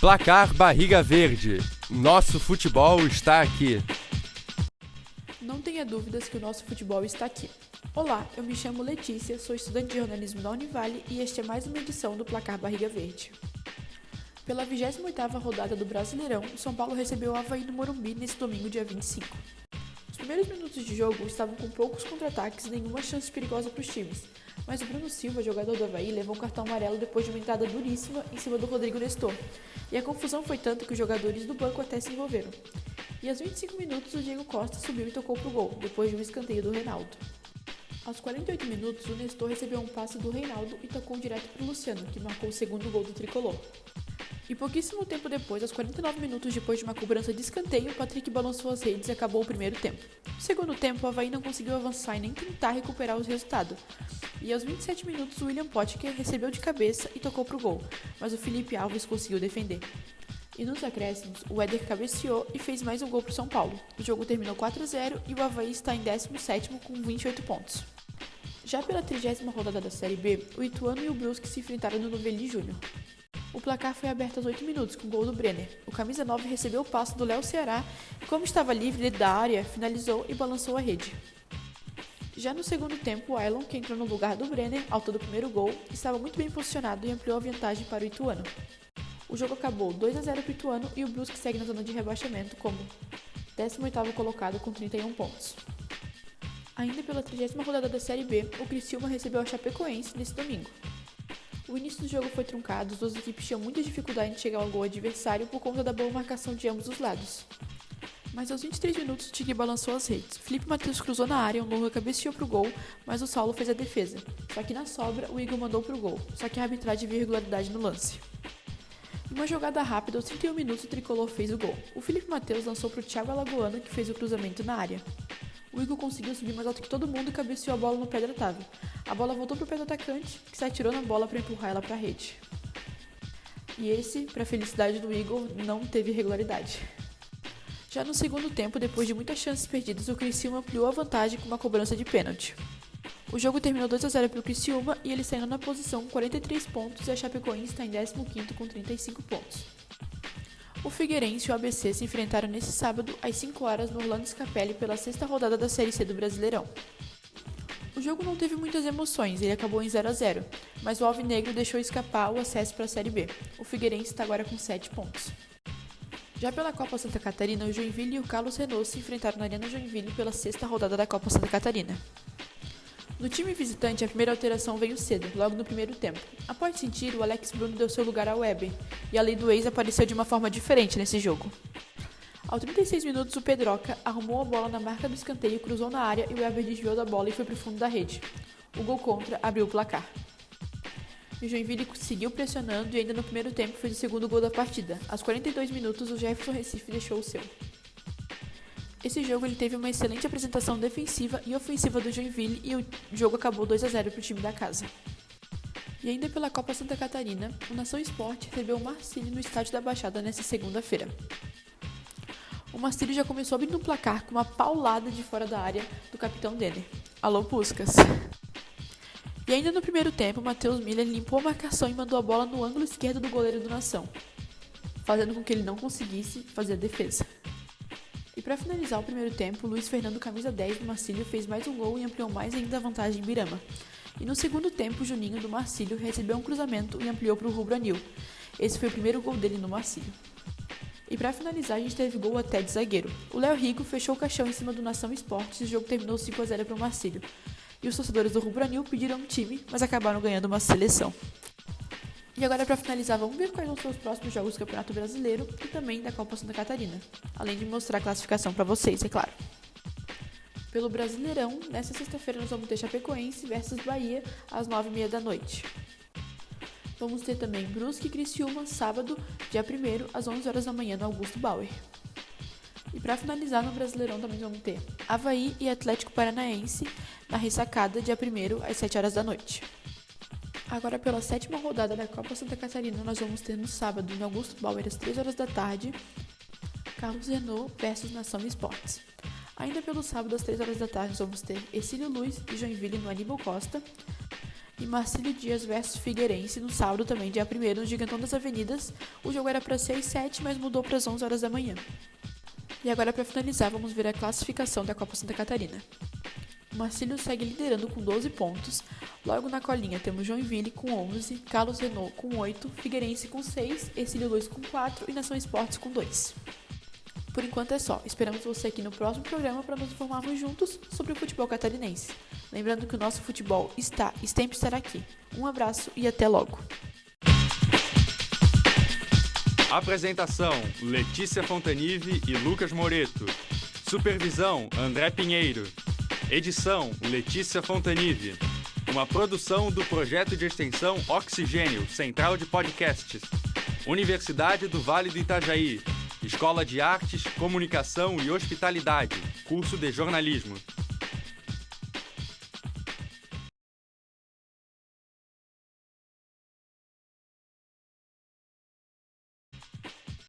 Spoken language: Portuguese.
Placar Barriga Verde. Nosso futebol está aqui. Não tenha dúvidas que o nosso futebol está aqui. Olá, eu me chamo Letícia, sou estudante de jornalismo da Univale e este é mais uma edição do Placar Barriga Verde. Pela 28ª rodada do Brasileirão, o São Paulo recebeu o Havaí no Morumbi nesse domingo, dia 25. Os primeiros minutos de jogo estavam com poucos contra-ataques e nenhuma chance perigosa para os times, mas o Bruno Silva, jogador do Havaí, levou um cartão amarelo depois de uma entrada duríssima em cima do Rodrigo Nestor. E a confusão foi tanta que os jogadores do banco até se envolveram. E aos 25 minutos, o Diego Costa subiu e tocou pro gol, depois de um escanteio do Reinaldo. Aos 48 minutos, o Nestor recebeu um passe do Reinaldo e tocou direto para Luciano, que marcou o segundo gol do tricolor. E pouquíssimo tempo depois, aos 49 minutos depois de uma cobrança de escanteio, Patrick balançou as redes e acabou o primeiro tempo. No segundo tempo, o Havaí não conseguiu avançar e nem tentar recuperar os resultados, e aos 27 minutos, William Potker recebeu de cabeça e tocou para o gol, mas o Felipe Alves conseguiu defender. E nos acréscimos, o Éder cabeceou e fez mais um gol para o São Paulo. O jogo terminou 4 a 0 e o Havaí está em 17 com 28 pontos. Já pela 30 rodada da Série B, o Ituano e o Brusque se enfrentaram no Novelli Júnior. O placar foi aberto aos 8 minutos, com o gol do Brenner. O camisa 9 recebeu o passo do Léo Ceará e, como estava livre da área, finalizou e balançou a rede. Já no segundo tempo, o Ailon, que entrou no lugar do Brenner, autor do primeiro gol, estava muito bem posicionado e ampliou a vantagem para o Ituano. O jogo acabou 2 a 0 para o Ituano e o Brusque segue na zona de rebaixamento como 18º colocado com 31 pontos. Ainda pela 30 rodada da Série B, o Criciúma recebeu a Chapecoense nesse domingo. O início do jogo foi truncado, as duas equipes tinham muita dificuldade em chegar ao gol adversário por conta da boa marcação de ambos os lados. Mas aos 23 minutos, Tigre balançou as redes. Felipe Matheus cruzou na área, o Longa cabeceou pro gol, mas o Saulo fez a defesa. Só que na sobra, o Igor mandou pro gol, só que a arbitragem viu irregularidade no lance. Uma jogada rápida, aos 31 minutos, o tricolor fez o gol. O Felipe Matheus lançou pro Thiago Alagoano, que fez o cruzamento na área. O Igor conseguiu subir mais alto que todo mundo e cabeceou a bola no pé da trave. A bola voltou pro pé do atacante, que se atirou na bola para empurrar ela para a rede. E esse, para a felicidade do Igor, não teve irregularidade. Já no segundo tempo, depois de muitas chances perdidas, o Criciúma ampliou a vantagem com uma cobrança de pênalti. O jogo terminou 2 a 0 para o Criciúma e ele saiu na posição com 43 pontos e a Chapecoense está em 15º com 35 pontos. O Figueirense e o ABC se enfrentaram nesse sábado às 5 horas no Orlando Scapelli pela sexta rodada da Série C do Brasileirão. O jogo não teve muitas emoções, ele acabou em 0 a 0, mas o Alvinegro deixou escapar o acesso para a Série B. O Figueirense está agora com 7 pontos. Já pela Copa Santa Catarina, o Joinville e o Carlos Renault se enfrentaram na Arena Joinville pela sexta rodada da Copa Santa Catarina. No time visitante, a primeira alteração veio cedo, logo no primeiro tempo. Após sentir, o Alex Bruno deu seu lugar ao Weber, e a lei do ex apareceu de uma forma diferente nesse jogo. Aos 36 minutos, o Pedroca arrumou a bola na marca do escanteio, cruzou na área e o Weber desviou da bola e foi para o fundo da rede. O gol contra abriu o placar o Joinville seguiu pressionando e ainda no primeiro tempo fez o segundo gol da partida. Aos 42 minutos, o Jefferson Recife deixou o seu. Esse jogo ele teve uma excelente apresentação defensiva e ofensiva do Joinville e o jogo acabou 2 a 0 para o time da casa. E ainda pela Copa Santa Catarina, o Nação Esporte recebeu o Marcílio no estádio da Baixada nesta segunda-feira. O Marcílio já começou abrindo o placar com uma paulada de fora da área do capitão Denner. Alô, Puscas! E ainda no primeiro tempo, Matheus Miller limpou a marcação e mandou a bola no ângulo esquerdo do goleiro do Nação, fazendo com que ele não conseguisse fazer a defesa. Para finalizar o primeiro tempo, Luiz Fernando, camisa 10 do Marcílio, fez mais um gol e ampliou mais ainda a vantagem em Birama. E no segundo tempo, Juninho do Marcílio recebeu um cruzamento e ampliou para o Rubro Anil. Esse foi o primeiro gol dele no Marcílio. E para finalizar, a gente teve gol até de zagueiro. O Léo Rico fechou o caixão em cima do Nação Esportes e o jogo terminou 5 a 0 para o Marcílio e os torcedores do Rubro Anil pediram um time, mas acabaram ganhando uma seleção. E agora, para finalizar, vamos ver quais vão ser os próximos jogos do Campeonato Brasileiro e também da Copa Santa Catarina, além de mostrar a classificação para vocês, é claro. Pelo Brasileirão, nesta sexta-feira nós vamos ter Chapecoense versus Bahia às 9h30 da noite. Vamos ter também Brusque e Criciúma, sábado, dia 1 às 11 horas da manhã no Augusto Bauer. E para finalizar no Brasileirão também vamos ter Havaí e Atlético Paranaense na ressacada dia 1 às 7 horas da noite. Agora pela sétima rodada da Copa Santa Catarina nós vamos ter no sábado no Augusto Bauer às 3 horas da tarde Carlos Renault versus Nação Esportes. Ainda pelo sábado às 3 horas da tarde nós vamos ter Ercílio Luz e Joinville no Aníbal Costa. E Marcílio Dias versus Figueirense no sábado também, dia 1 no Gigantão das Avenidas. O jogo era para 6 e 7, mas mudou para as 11 horas da manhã. E agora para finalizar, vamos ver a classificação da Copa Santa Catarina. Marcílio segue liderando com 12 pontos. Logo na colinha temos Joinville com 11, Carlos Renault com 8, Figueirense com 6, Ercílio Luiz com 4 e Nação Esportes com 2. Por enquanto é só. Esperamos você aqui no próximo programa para nos informarmos juntos sobre o futebol catarinense. Lembrando que o nosso futebol está e sempre estará aqui. Um abraço e até logo. Apresentação: Letícia Fontanive e Lucas Moreto. Supervisão: André Pinheiro. Edição: Letícia Fontanive. Uma produção do projeto de extensão Oxigênio, Central de Podcasts. Universidade do Vale do Itajaí. Escola de Artes, Comunicação e Hospitalidade. Curso de Jornalismo.